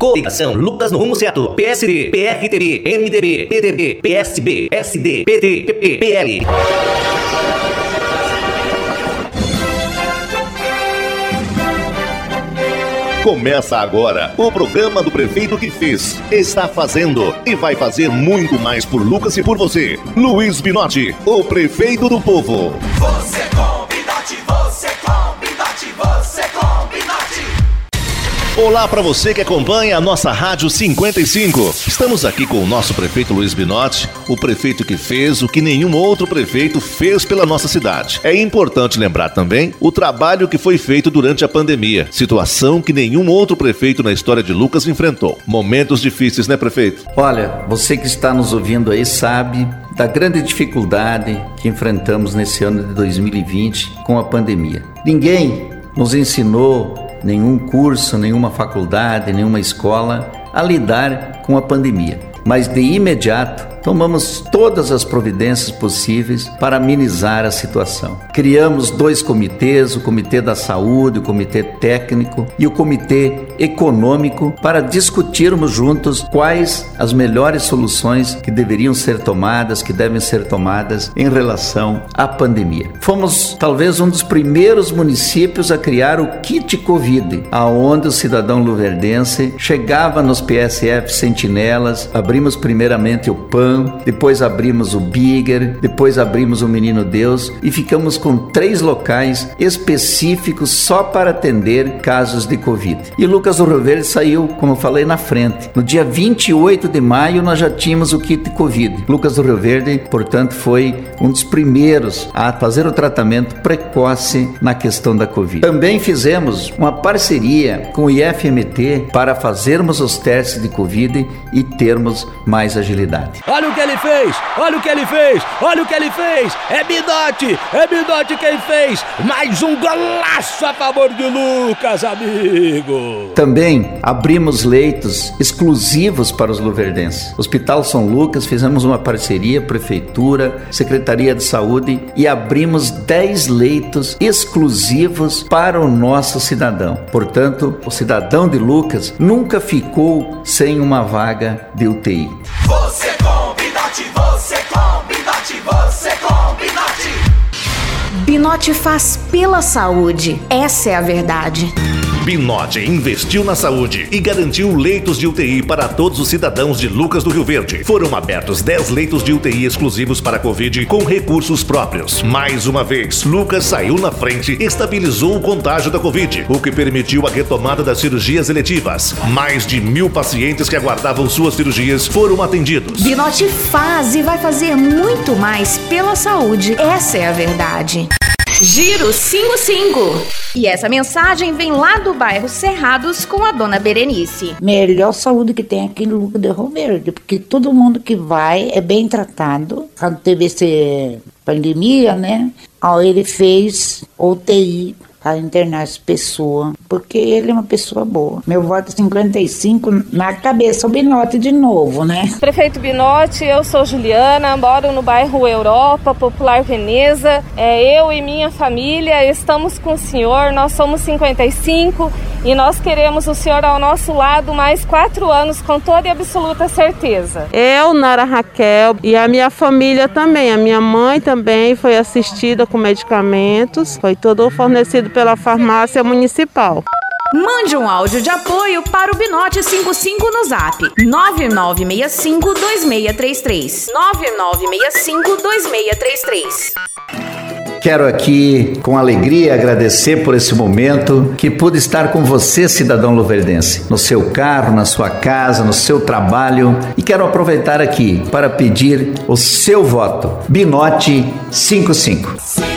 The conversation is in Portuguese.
Coligação Lucas no rumo certo. PSD, PRTB, MDB, PDB, PSB, SD, PT, PP, PL. Começa agora o programa do prefeito que fez, está fazendo e vai fazer muito mais por Lucas e por você. Luiz Binotti, o prefeito do povo. Você Olá para você que acompanha a nossa Rádio 55. Estamos aqui com o nosso prefeito Luiz Binotti, o prefeito que fez o que nenhum outro prefeito fez pela nossa cidade. É importante lembrar também o trabalho que foi feito durante a pandemia, situação que nenhum outro prefeito na história de Lucas enfrentou. Momentos difíceis, né, prefeito? Olha, você que está nos ouvindo aí sabe da grande dificuldade que enfrentamos nesse ano de 2020 com a pandemia. Ninguém nos ensinou nenhum curso, nenhuma faculdade, nenhuma escola a lidar com a pandemia. Mas de imediato tomamos todas as providências possíveis para amenizar a situação. Criamos dois comitês, o Comitê da Saúde, o Comitê Técnico e o Comitê Econômico, para discutirmos juntos quais as melhores soluções que deveriam ser tomadas, que devem ser tomadas em relação à pandemia. Fomos talvez um dos primeiros municípios a criar o kit Covid, aonde o cidadão luverdense chegava nos PSF Sentinelas, abrimos primeiramente o PAN, depois abrimos o Bigger, depois abrimos o Menino Deus e ficamos com três locais específicos só para atender casos de Covid. E Lucas do Rio Verde saiu, como eu falei, na frente. No dia 28 de maio nós já tínhamos o kit Covid. Lucas do Rio Verde, portanto, foi um dos primeiros a fazer o tratamento precoce na questão da Covid. Também fizemos uma parceria com o IFMT para fazermos os testes de Covid e termos mais agilidade. Olha o que ele fez! Olha o que ele fez! Olha o que ele fez! É Bidote! É Bidote quem fez! Mais um golaço a favor de Lucas, amigo! Também abrimos leitos exclusivos para os luverdenses. Hospital São Lucas, fizemos uma parceria, Prefeitura, Secretaria de Saúde e abrimos 10 leitos exclusivos para o nosso cidadão. Portanto, o cidadão de Lucas nunca ficou sem uma vaga de UTI. Você Binote faz pela saúde. Essa é a verdade. Binotti investiu na saúde e garantiu leitos de UTI para todos os cidadãos de Lucas do Rio Verde. Foram abertos 10 leitos de UTI exclusivos para a Covid com recursos próprios. Mais uma vez, Lucas saiu na frente e estabilizou o contágio da Covid, o que permitiu a retomada das cirurgias eletivas. Mais de mil pacientes que aguardavam suas cirurgias foram atendidos. Binote faz e vai fazer muito mais pela saúde. Essa é a verdade. Giro 55. E essa mensagem vem lá do bairro Cerrados com a dona Berenice. melhor saúde que tem aqui no Luco de Rio Verde, porque todo mundo que vai é bem tratado. Quando teve essa pandemia, né? Aí ele fez UTI para internar essa pessoa, porque ele é uma pessoa boa. Meu voto é 55 na cabeça, o Binote de novo, né? Prefeito Binotti, eu sou Juliana, moro no bairro Europa, Popular Veneza. É, eu e minha família estamos com o senhor, nós somos 55 e nós queremos o senhor ao nosso lado mais quatro anos, com toda e absoluta certeza. Eu, Nara Raquel e a minha família também. A minha mãe também foi assistida com medicamentos, foi todo fornecido pela farmácia municipal. Mande um áudio de apoio para o Binote 55 no zap 9965 2633. 9965 2633. Quero aqui, com alegria, agradecer por esse momento que pude estar com você, cidadão luverdense, no seu carro, na sua casa, no seu trabalho. E quero aproveitar aqui para pedir o seu voto. Binote 55.